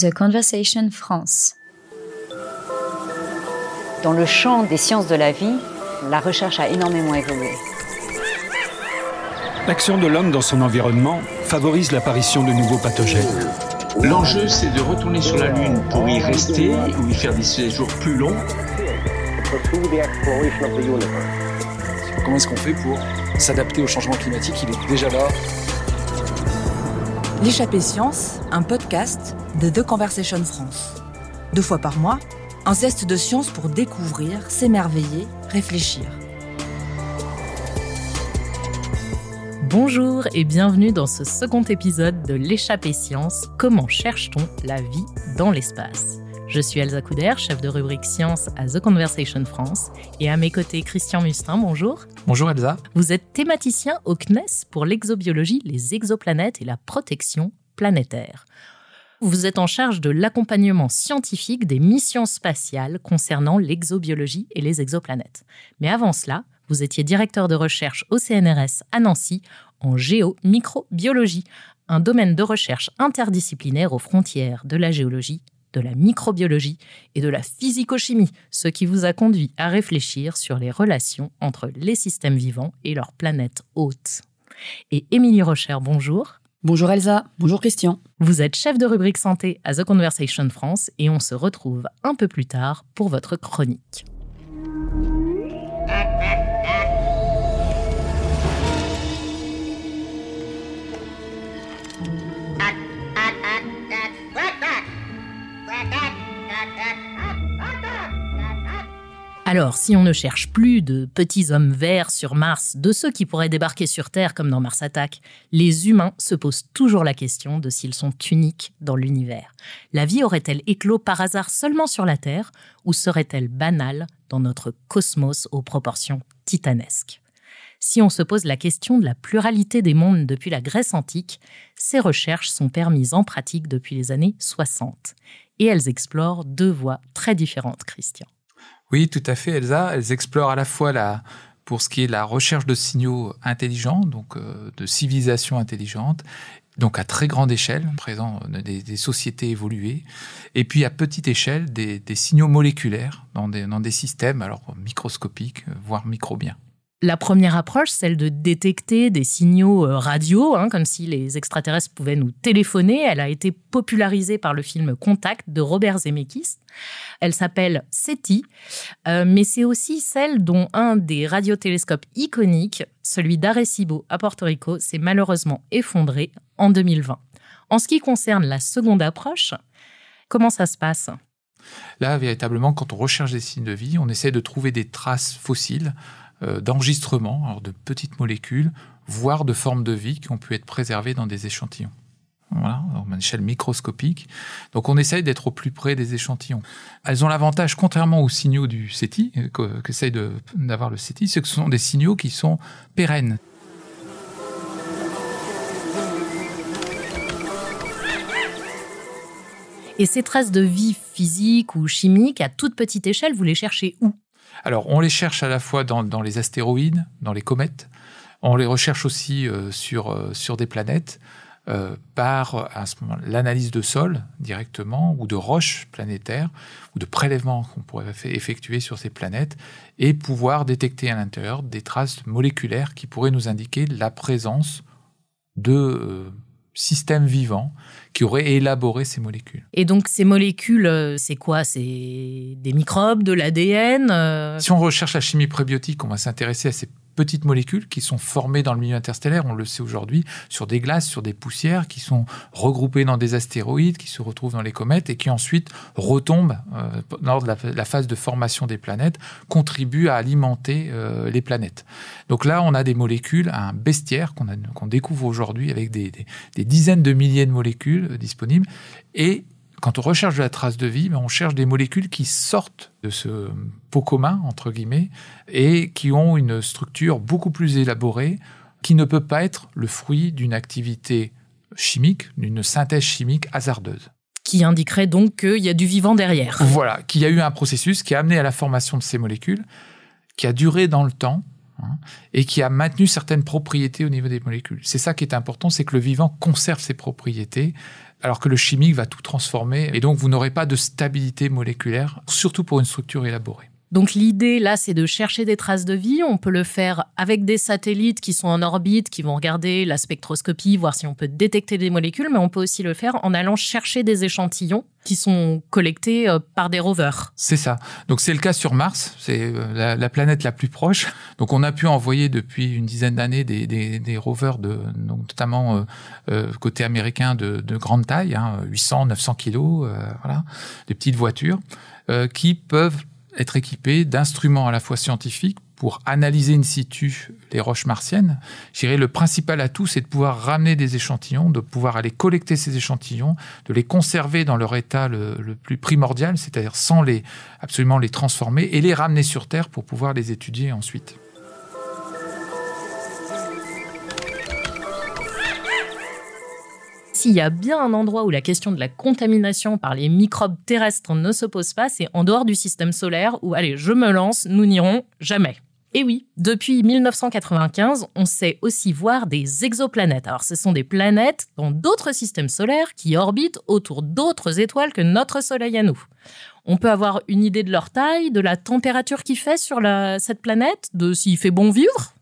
The Conversation France. Dans le champ des sciences de la vie, la recherche a énormément évolué. L'action de l'homme dans son environnement favorise l'apparition de nouveaux pathogènes. L'enjeu, c'est de retourner sur la Lune pour y rester ou y faire des séjours plus longs. Comment est-ce qu'on fait pour s'adapter au changement climatique? Il est déjà là. L'échappée science, un podcast de The Conversation France. Deux fois par mois, un zeste de science pour découvrir, s'émerveiller, réfléchir. Bonjour et bienvenue dans ce second épisode de l'échappée science. Comment cherche-t-on la vie dans l'espace? Je suis Elsa Couder, chef de rubrique science à The Conversation France et à mes côtés Christian Mustin, bonjour. Bonjour Elsa. Vous êtes thématicien au CNES pour l'exobiologie, les exoplanètes et la protection planétaire. Vous êtes en charge de l'accompagnement scientifique des missions spatiales concernant l'exobiologie et les exoplanètes. Mais avant cela, vous étiez directeur de recherche au CNRS à Nancy en géomicrobiologie, un domaine de recherche interdisciplinaire aux frontières de la géologie, de la microbiologie et de la physicochimie, ce qui vous a conduit à réfléchir sur les relations entre les systèmes vivants et leurs planètes hôtes. Et Émilie Rocher, bonjour. Bonjour Elsa, bonjour Christian. Vous êtes chef de rubrique santé à The Conversation France et on se retrouve un peu plus tard pour votre chronique. Alors, si on ne cherche plus de petits hommes verts sur Mars, de ceux qui pourraient débarquer sur Terre comme dans Mars Attack, les humains se posent toujours la question de s'ils sont uniques dans l'univers. La vie aurait-elle éclos par hasard seulement sur la Terre ou serait-elle banale dans notre cosmos aux proportions titanesques? Si on se pose la question de la pluralité des mondes depuis la Grèce antique, ces recherches sont permises en pratique depuis les années 60. Et elles explorent deux voies très différentes, Christian. Oui, tout à fait, Elsa. Elles explorent à la fois la, pour ce qui est la recherche de signaux intelligents, donc euh, de civilisations intelligentes, donc à très grande échelle, présent des, des, sociétés évoluées, et puis à petite échelle des, signaux moléculaires dans des, dans des systèmes alors microscopiques, voire microbiens. La première approche, celle de détecter des signaux euh, radio, hein, comme si les extraterrestres pouvaient nous téléphoner, elle a été popularisée par le film Contact de Robert Zemeckis. Elle s'appelle SETI, euh, mais c'est aussi celle dont un des radiotélescopes iconiques, celui d'Arecibo à Porto Rico, s'est malheureusement effondré en 2020. En ce qui concerne la seconde approche, comment ça se passe? Là, véritablement, quand on recherche des signes de vie, on essaie de trouver des traces fossiles euh, d'enregistrement de petites molécules, voire de formes de vie qui ont pu être préservées dans des échantillons. Voilà, à une échelle microscopique. Donc on essaye d'être au plus près des échantillons. Elles ont l'avantage, contrairement aux signaux du SETI, euh, qu'essaye d'avoir le SETI, c'est que ce sont des signaux qui sont pérennes. Et ces traces de vie physique ou chimique à toute petite échelle, vous les cherchez où? Alors, on les cherche à la fois dans, les astéroïdes, dans les comètes, on les recherche aussi euh, sur, euh, sur des planètes euh, par l'analyse de sol directement, ou de roches planétaires, ou de prélèvements qu'on pourrait effectuer sur ces planètes, et pouvoir détecter à l'intérieur des traces moléculaires qui pourraient nous indiquer la présence de systèmes vivants qui auraient élaboré ces molécules. Et donc ces molécules, c'est quoi? C'est des microbes, de l'ADN Si on recherche la chimie prébiotique, on va s'intéresser à ces petites molécules qui sont formées dans le milieu interstellaire, on le sait aujourd'hui, sur des glaces, sur des poussières, qui sont regroupées dans des astéroïdes, qui se retrouvent dans les comètes et qui ensuite retombent euh, lors de la, phase de formation des planètes, contribuent à alimenter euh, les planètes. Donc là, on a des molécules, un bestiaire qu'on découvre aujourd'hui avec des, des, des dizaines de milliers de molécules euh, disponibles et quand on recherche de la trace de vie, ben, on cherche des molécules qui sortent de ce pot commun, entre guillemets, et qui ont une structure beaucoup plus élaborée, qui ne peut pas être le fruit d'une activité chimique, d'une synthèse chimique hasardeuse. Qui indiquerait donc qu'il y a du vivant derrière. Voilà, qu'il y a eu un processus qui a amené à la formation de ces molécules, qui a duré dans le temps, hein, et qui a maintenu certaines propriétés au niveau des molécules. C'est ça qui est important, c'est que le vivant conserve ses propriétés alors que le chimique va tout transformer, et donc vous n'aurez pas de stabilité moléculaire, surtout pour une structure élaborée. Donc l'idée là, c'est de chercher des traces de vie. On peut le faire avec des satellites qui sont en orbite, qui vont regarder la spectroscopie, voir si on peut détecter des molécules, mais on peut aussi le faire en allant chercher des échantillons sont collectés euh, par des rovers. C'est ça. Donc c'est le cas sur Mars, c'est euh, la, planète la plus proche. Donc on a pu envoyer depuis une dizaine d'années des, rovers, de, donc notamment euh, côté américain de, de grande taille, hein, 800, 900 kilos, voilà, des petites voitures, qui peuvent être équipé d'instruments à la fois scientifiques pour analyser in situ les roches martiennes. Je dirais le principal atout, c'est de pouvoir ramener des échantillons, de pouvoir aller collecter ces échantillons, de les conserver dans leur état le, le plus primordial, c'est-à-dire sans les absolument les transformer et les ramener sur Terre pour pouvoir les étudier ensuite. S'il y a bien un endroit où la question de la contamination par les microbes terrestres ne se pose pas, c'est en dehors du système solaire où, allez, je me lance, nous n'irons jamais. Et oui, depuis 1995, on sait aussi voir des exoplanètes. Alors ce sont des planètes dans d'autres systèmes solaires qui orbitent autour d'autres étoiles que notre Soleil à nous. On peut avoir une idée de leur taille, de la température qu'il fait sur cette planète, de s'il fait bon vivre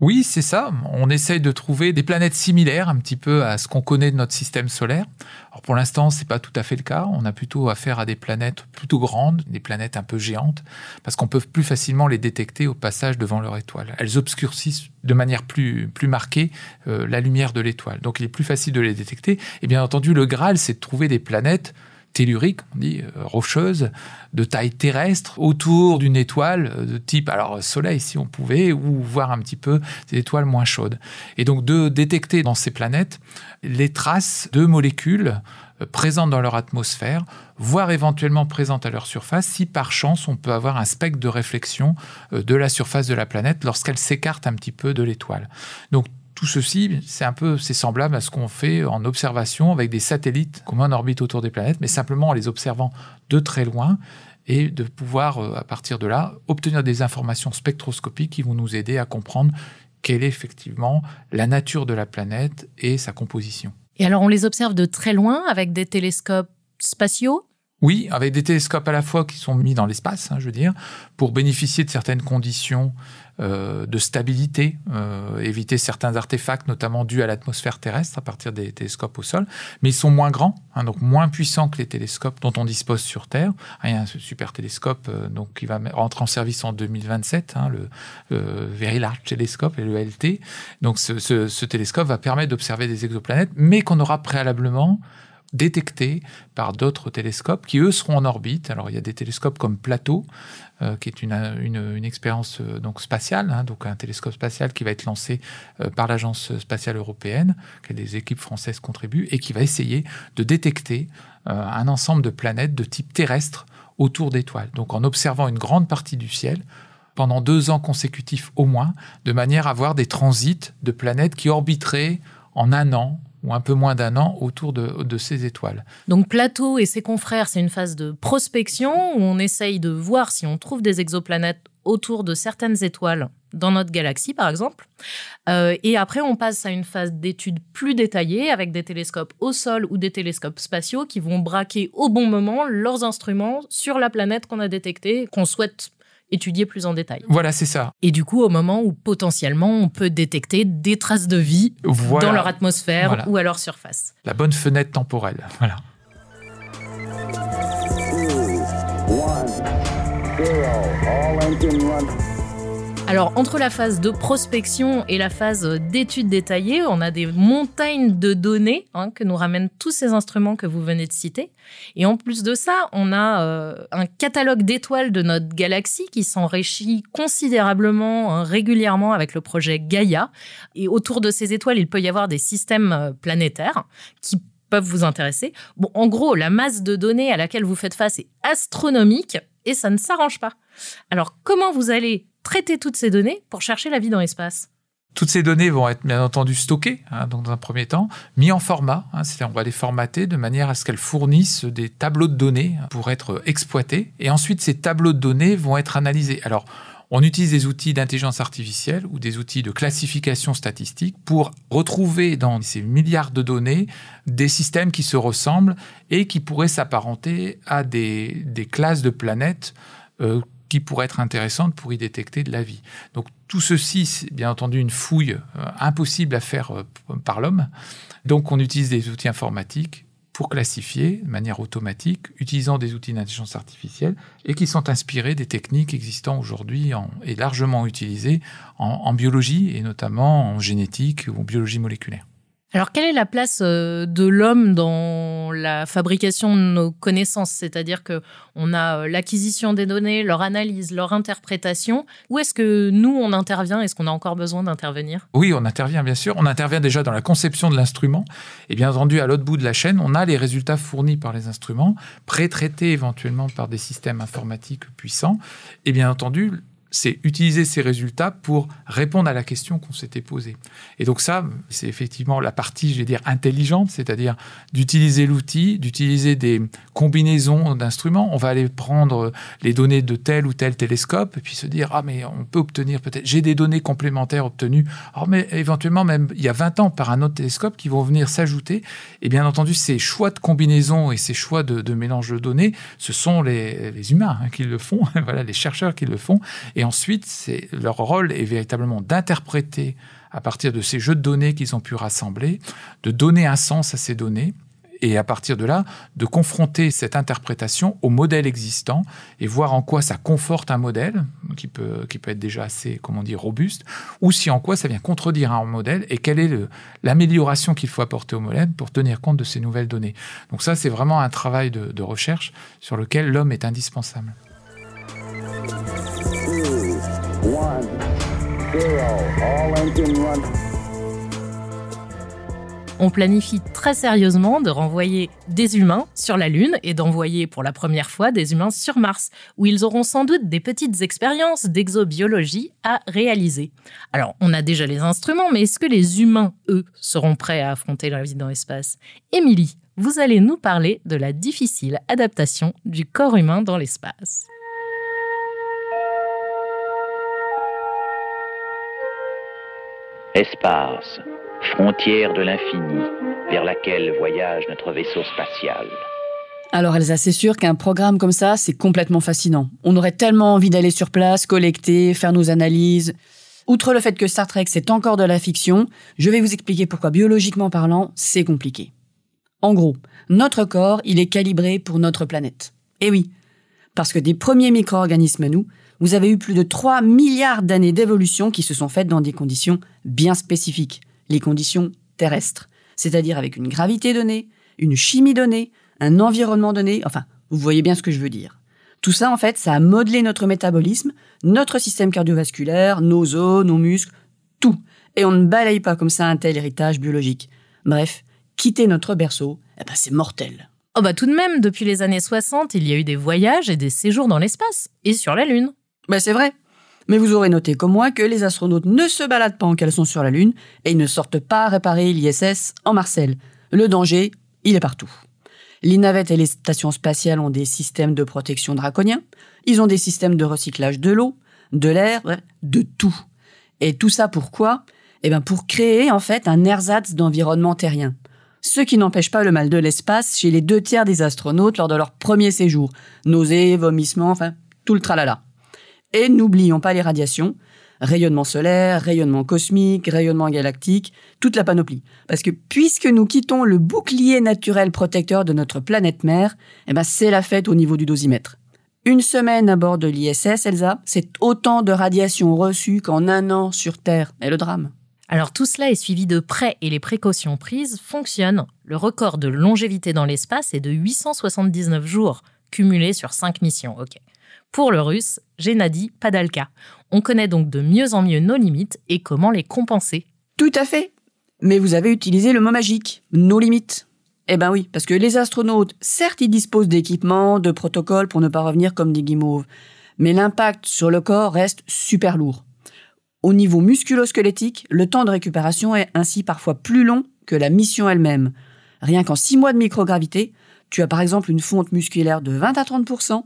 oui, c'est ça. On essaye de trouver des planètes similaires un petit peu à ce qu'on connaît de notre système solaire. Alors pour l'instant, c'est pas tout à fait le cas. On a plutôt affaire à des planètes plutôt grandes, des planètes un peu géantes, parce qu'on peut plus facilement les détecter au passage devant leur étoile. Elles obscurcissent de manière plus, plus marquée euh, la lumière de l'étoile. Donc il est plus facile de les détecter. Et bien entendu, le Graal, c'est de trouver des planètes tellurique, on dit euh, rocheuse, de taille terrestre, autour d'une étoile euh, de type, alors Soleil si on pouvait, ou voir un petit peu des étoiles moins chaudes. Et donc de détecter dans ces planètes les traces de molécules euh, présentes dans leur atmosphère, voire éventuellement présentes à leur surface, si par chance on peut avoir un spectre de réflexion de la surface de la planète lorsqu'elle s'écarte un petit peu de l'étoile. Donc tout ceci, c'est un peu, c'est semblable à ce qu'on fait en observation avec des satellites qu'on en orbite autour des planètes, mais simplement en les observant de très loin et de pouvoir, euh, à partir de là, obtenir des informations spectroscopiques qui vont nous aider à comprendre quelle est effectivement la nature de la planète et sa composition. Et alors, on les observe de très loin avec des télescopes spatiaux? Oui, avec des télescopes à la fois qui sont mis dans l'espace, hein, je veux dire, pour bénéficier de certaines conditions euh, de stabilité, euh, éviter certains artefacts, notamment dus à l'atmosphère terrestre à partir des télescopes au sol, mais ils sont moins grands, hein, donc moins puissants que les télescopes dont on dispose sur Terre. il y a un super télescope euh, donc, qui va rentrer en service en 2027, hein, le Very Large Telescope, le LT. Donc ce, ce télescope va permettre d'observer des exoplanètes, mais qu'on aura préalablement détectés par d'autres télescopes qui, eux, seront en orbite. Alors, il y a des télescopes comme Plateau, euh, qui est une, expérience euh, donc spatiale, hein, donc un télescope spatial qui va être lancé euh, par l'Agence spatiale européenne, que des équipes françaises contribuent, et qui va essayer de détecter un ensemble de planètes de type terrestre autour d'étoiles. Donc, en observant une grande partie du ciel, pendant deux ans consécutifs au moins, de manière à voir des transits de planètes qui orbiteraient en un an ou un peu moins d'un an autour de, ces étoiles. Donc Plateau et ses confrères, c'est une phase de prospection où on essaye de voir si on trouve des exoplanètes autour de certaines étoiles dans notre galaxie, par exemple. Euh, et après, on passe à une phase d'étude plus détaillée avec des télescopes au sol ou des télescopes spatiaux qui vont braquer au bon moment leurs instruments sur la planète qu'on a détectée, qu'on souhaite étudier plus en détail. Voilà, c'est ça. Et du coup, au moment où potentiellement on peut détecter des traces de vie dans leur atmosphère ou à leur surface. La bonne fenêtre temporelle. Voilà. Alors, entre la phase de prospection et la phase d'étude détaillée, on a des montagnes de données hein, que nous ramènent tous ces instruments que vous venez de citer. Et en plus de ça, on a euh, un catalogue d'étoiles de notre galaxie qui s'enrichit considérablement, hein, régulièrement avec le projet Gaia. Et autour de ces étoiles, il peut y avoir des systèmes euh, planétaires qui peuvent vous intéresser. Bon, en gros, la masse de données à laquelle vous faites face est astronomique et ça ne s'arrange pas. Alors, comment vous allez traiter toutes ces données pour chercher la vie dans l'espace toutes ces données vont être bien entendu stockées hein, dans un premier temps, mis en format, hein, c'est-à-dire on va les formater de manière à ce qu'elles fournissent des tableaux de données pour être exploités, et ensuite ces tableaux de données vont être analysés. Alors On utilise des outils d'intelligence artificielle ou des outils de classification statistique pour retrouver dans ces milliards de données des systèmes qui se ressemblent et qui pourraient s'apparenter à des, classes de planètes euh, qui pourraient être intéressantes pour y détecter de la vie. Donc tout ceci, c'est bien entendu une fouille euh, impossible à faire euh, par l'homme. Donc on utilise des outils informatiques pour classifier de manière automatique, utilisant des outils d'intelligence artificielle et qui sont inspirés des techniques existant aujourd'hui et largement utilisées en biologie et notamment en génétique ou en biologie moléculaire. Alors, quelle est la place euh, de l'homme dans la fabrication de nos connaissances? C'est-à-dire que on a euh, l'acquisition des données, leur analyse, leur interprétation. Où est-ce que nous on intervient? Est-ce qu'on a encore besoin d'intervenir? Oui, on intervient bien sûr. On intervient déjà dans la conception de l'instrument. Et bien entendu, à l'autre bout de la chaîne, on a les résultats fournis par les instruments, pré-traités éventuellement par des systèmes informatiques puissants. Et bien entendu, c'est utiliser ces résultats pour répondre à la question qu'on s'était posée. Et donc ça, c'est effectivement la partie, je vais dire, intelligente, c'est-à-dire d'utiliser l'outil, d'utiliser des combinaisons d'instruments. On va aller prendre les données de tel ou tel télescope et puis se dire, ah mais on peut obtenir peut-être, j'ai des données complémentaires obtenues, alors mais éventuellement même il y a 20 ans par un autre télescope qui vont venir s'ajouter. Et bien entendu, ces choix de combinaisons et ces choix de, mélange de données, ce sont les, humains hein, qui le font, voilà, les chercheurs qui le font. Ensuite, leur rôle est véritablement d'interpréter à partir de ces jeux de données qu'ils ont pu rassembler, de donner un sens à ces données et à partir de là, de confronter cette interprétation au modèle existant et voir en quoi ça conforte un modèle qui peut, qui peut être déjà assez, comment dire, robuste, ou si en quoi ça vient contredire un modèle et quelle est l'amélioration qu'il faut apporter au modèle pour tenir compte de ces nouvelles données. Donc ça, c'est vraiment un travail de recherche sur lequel l'homme est indispensable. On planifie très sérieusement de renvoyer des humains sur la Lune et d'envoyer pour la première fois des humains sur Mars, où ils auront sans doute des petites expériences d'exobiologie à réaliser. Alors, on a déjà les instruments, mais est-ce que les humains, eux, seront prêts à affronter la vie dans l'espace? Émilie, vous allez nous parler de la difficile adaptation du corps humain dans l'espace. Espace, frontière de l'infini, vers laquelle voyage notre vaisseau spatial. Alors Elsa, c'est sûr qu'un programme comme ça, c'est complètement fascinant. On aurait tellement envie d'aller sur place, collecter, faire nos analyses. Outre le fait que Star Trek, c'est encore de la fiction, je vais vous expliquer pourquoi biologiquement parlant, c'est compliqué. En gros, notre corps, il est calibré pour notre planète. Et oui, parce que des premiers micro-organismes à nous, vous avez eu plus de 3 milliards d'années d'évolution qui se sont faites dans des conditions bien spécifiques, les conditions terrestres, c'est-à-dire avec une gravité donnée, une chimie donnée, un environnement donné, enfin, vous voyez bien ce que je veux dire. Tout ça, en fait, ça a modelé notre métabolisme, notre système cardiovasculaire, nos os, nos muscles, tout. Et on ne balaye pas comme ça un tel héritage biologique. Bref, quitter notre berceau, eh ben c'est mortel. Oh bah tout de même, depuis les années 60, il y a eu des voyages et des séjours dans l'espace, et sur la Lune. Ben c'est vrai. Mais vous aurez noté comme moi que les astronautes ne se baladent pas en caleçon sur la Lune et ils ne sortent pas réparer l'ISS en Marcel. Le danger, il est partout. Les navettes et les stations spatiales ont des systèmes de protection draconiens. Ils ont des systèmes de recyclage de l'eau, de l'air, de tout. Et tout ça pourquoi? Eh bien pour créer en fait un ersatz d'environnement terrien. Ce qui n'empêche pas le mal de l'espace chez les deux tiers des astronautes lors de leur premier séjour. Nausées, vomissements, enfin tout le tralala. Et n'oublions pas les radiations, rayonnement solaire, rayonnement cosmique, rayonnement galactique, toute la panoplie. Parce que puisque nous quittons le bouclier naturel protecteur de notre planète mère, eh ben c'est la fête au niveau du dosimètre. Une semaine à bord de l'ISS, Elsa, c'est autant de radiations reçues qu'en un an sur Terre. Et le drame. Alors tout cela est suivi de près et les précautions prises fonctionnent. Le record de longévité dans l'espace est de 879 jours, cumulés sur 5 missions. Pour le russe, Gennady Padalka. On connaît donc de mieux en mieux nos limites et comment les compenser. Tout à fait. Mais vous avez utilisé le mot magique, nos limites. Eh ben oui, parce que les astronautes, certes, ils disposent d'équipements, de protocoles pour ne pas revenir comme des guimauves, mais l'impact sur le corps reste super lourd. Au niveau musculo-squelettique, le temps de récupération est ainsi parfois plus long que la mission elle-même. Rien qu'en 6 mois de microgravité, tu as par exemple une fonte musculaire de 20 à 30%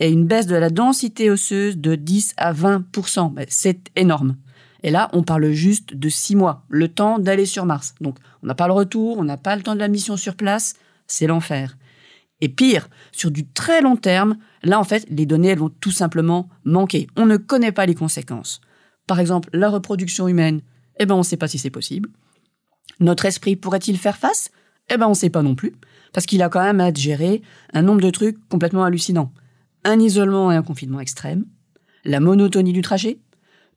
et une baisse de la densité osseuse de 10 à 20% C'est énorme. Et là, on parle juste de six mois, le temps d'aller sur Mars. Donc, on n'a pas le retour, on n'a pas le temps de la mission sur place, c'est l'enfer. Et pire, sur du très long terme, là, en fait, les données, elles vont tout simplement manquer. On ne connaît pas les conséquences. Par exemple, la reproduction humaine, eh ben, on ne sait pas si c'est possible. Notre esprit pourrait-il faire face? Eh ben, on ne sait pas non plus, parce qu'il a quand même à gérer un nombre de trucs complètement hallucinants. Un isolement et un confinement extrême, la monotonie du trajet,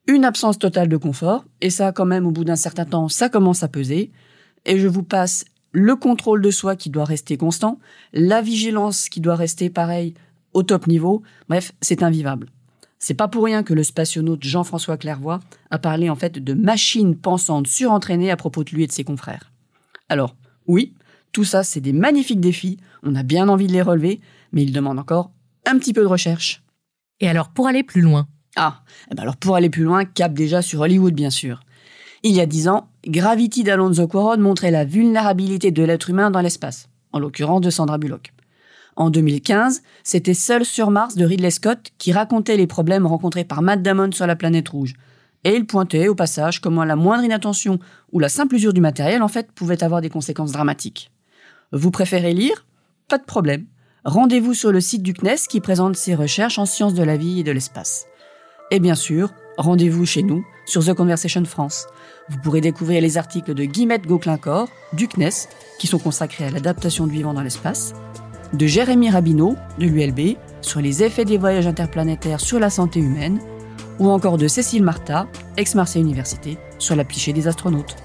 une absence totale de confort, et ça quand même au bout d'un certain temps, ça commence à peser, et je vous passe le contrôle de soi qui doit rester constant, la vigilance qui doit rester pareil au top niveau, bref, c'est invivable. C'est pas pour rien que le spationaute Jean-François Clairvoy a parlé en fait de machines pensantes surentraînées à propos de lui et de ses confrères. Alors, oui, tout ça c'est des magnifiques défis, on a bien envie de les relever, mais ils demandent encore un petit peu de recherche. Et alors pour aller plus loin, ah, eh ben alors pour aller plus loin, cap déjà sur Hollywood bien sûr. Il y a dix ans, Gravity d'Alonso Cuarón montrait la vulnérabilité de l'être humain dans l'espace, en l'occurrence de Sandra Bullock. En 2015, c'était Seul sur Mars de Ridley Scott qui racontait les problèmes rencontrés par Matt Damon sur la planète rouge. Et il pointait au passage comment la moindre inattention ou la simple usure du matériel en fait pouvait avoir des conséquences dramatiques. Vous préférez lire? Pas de problème. Rendez-vous sur le site du CNES qui présente ses recherches en sciences de la vie et de l'espace. Et bien sûr, rendez-vous chez nous sur The Conversation France. Vous pourrez découvrir les articles de Guillemette Gauclincor, du CNES, qui sont consacrés à l'adaptation de vivant dans l'espace, de Jérémy Rabineau, de l'ULB, sur les effets des voyages interplanétaires sur la santé humaine, ou encore de Cécile Marta, ex-Marseille Université, sur la plichée des astronautes.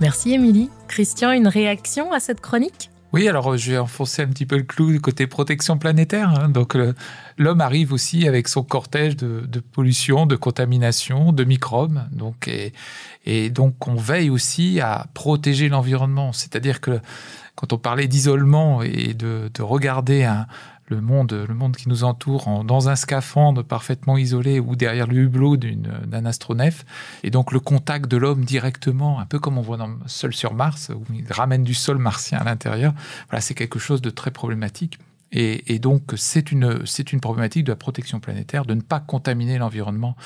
Merci Émilie. Christian, une réaction à cette chronique? Oui, alors je vais enfoncer un petit peu le clou du côté protection planétaire. Hein. Donc l'homme arrive aussi avec son cortège de, pollution, de contamination, de microbes. Donc et, donc on veille aussi à protéger l'environnement. C'est-à-dire que quand on parlait d'isolement et de, de regarder un, le monde, le monde qui nous entoure dans un scaphandre parfaitement isolé ou derrière le hublot d'un astronef. Et donc le contact de l'homme directement, un peu comme on voit dans Seul sur Mars, où il ramène du sol martien à l'intérieur, voilà, c'est quelque chose de très problématique. Et, donc, c'est une, c'est une problématique de la protection planétaire, de ne pas contaminer l'environnement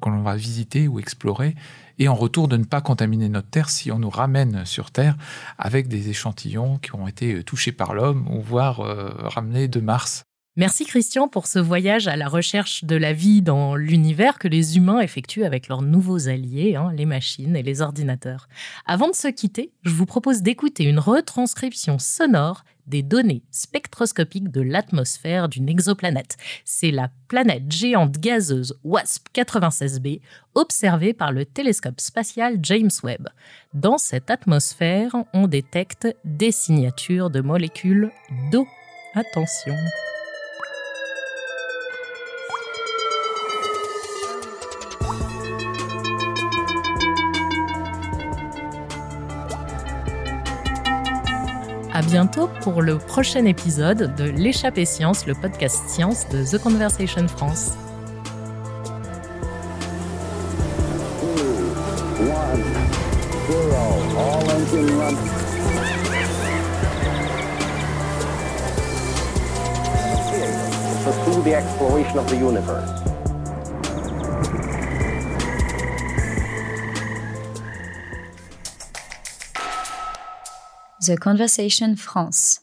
que l'on va visiter ou explorer, et en retour de ne pas contaminer notre Terre si on nous ramène sur Terre avec des échantillons qui ont été touchés par l'homme ou voire euh, ramenés de Mars. Merci Christian pour ce voyage à la recherche de la vie dans l'univers que les humains effectuent avec leurs nouveaux alliés, hein, les machines et les ordinateurs. Avant de se quitter, je vous propose d'écouter une retranscription sonore des données spectroscopiques de l'atmosphère d'une exoplanète. C'est la planète géante gazeuse WASP 96b observée par le télescope spatial James Webb. Dans cette atmosphère, on détecte des signatures de molécules d'eau. Attention. À bientôt pour le prochain épisode de L'échappée science, le podcast science de The Conversation France. The Conversation France.